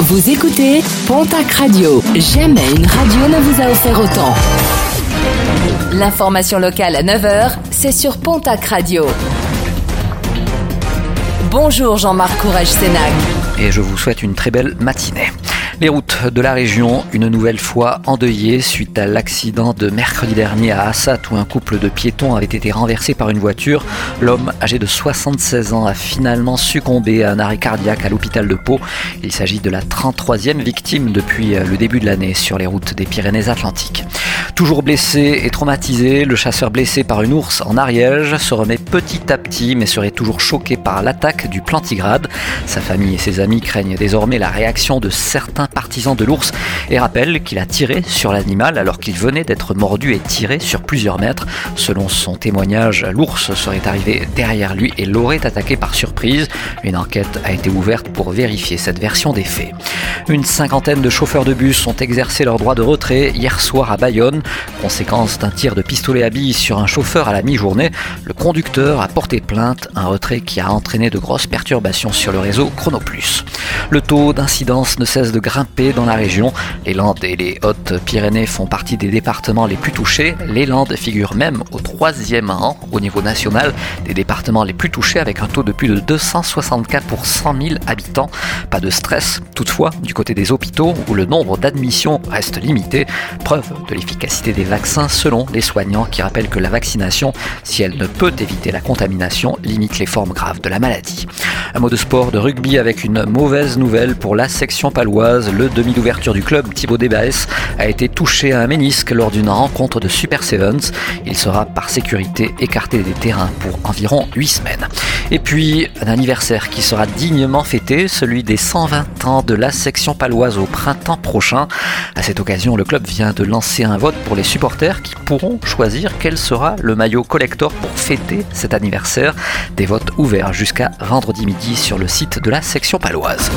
Vous écoutez Pontac Radio. Jamais une radio ne vous a offert autant. L'information locale à 9h, c'est sur Pontac Radio. Bonjour Jean-Marc Courage Sénac. Et je vous souhaite une très belle matinée. Les routes de la région, une nouvelle fois endeuillées suite à l'accident de mercredi dernier à Assat où un couple de piétons avait été renversé par une voiture. L'homme, âgé de 76 ans, a finalement succombé à un arrêt cardiaque à l'hôpital de Pau. Il s'agit de la 33e victime depuis le début de l'année sur les routes des Pyrénées-Atlantiques. Toujours blessé et traumatisé, le chasseur blessé par une ours en Ariège se remet petit à petit mais serait toujours choqué par l'attaque du plantigrade. Sa famille et ses amis craignent désormais la réaction de certains partisans de l'ours et rappellent qu'il a tiré sur l'animal alors qu'il venait d'être mordu et tiré sur plusieurs mètres. Selon son témoignage, l'ours serait arrivé derrière lui et l'aurait attaqué par surprise. Une enquête a été ouverte pour vérifier cette version des faits. Une cinquantaine de chauffeurs de bus ont exercé leur droit de retrait hier soir à Bayonne. Conséquence d'un tir de pistolet à billes sur un chauffeur à la mi-journée, le conducteur a porté plainte, un retrait qui a entraîné de grosses perturbations sur le réseau Chronoplus. Le taux d'incidence ne cesse de grimper dans la région. Les Landes et les Hautes-Pyrénées font partie des départements les plus touchés. Les Landes figurent même au troisième rang au niveau national des départements les plus touchés avec un taux de plus de 264 pour 100 000 habitants. Pas de stress toutefois du côté des hôpitaux où le nombre d'admissions reste limité, preuve de l'efficacité des vaccins selon les soignants qui rappellent que la vaccination, si elle ne peut éviter la contamination, limite les formes graves de la maladie. Un mot de sport de rugby avec une mauvaise nouvelle pour la section paloise. Le demi d'ouverture du club, Thibaut Desbaes, a été touché à un ménisque lors d'une rencontre de Super Sevens. Il sera par sécurité écarté des terrains pour environ 8 semaines. Et puis, un anniversaire qui sera dignement fêté, celui des 120 ans de la section paloise au printemps prochain. À cette occasion, le club vient de lancer un vote pour les supporters qui pourront choisir quel sera le maillot collector pour fêter cet anniversaire. Des votes ouverts jusqu'à vendredi midi sur le site de la section paloise.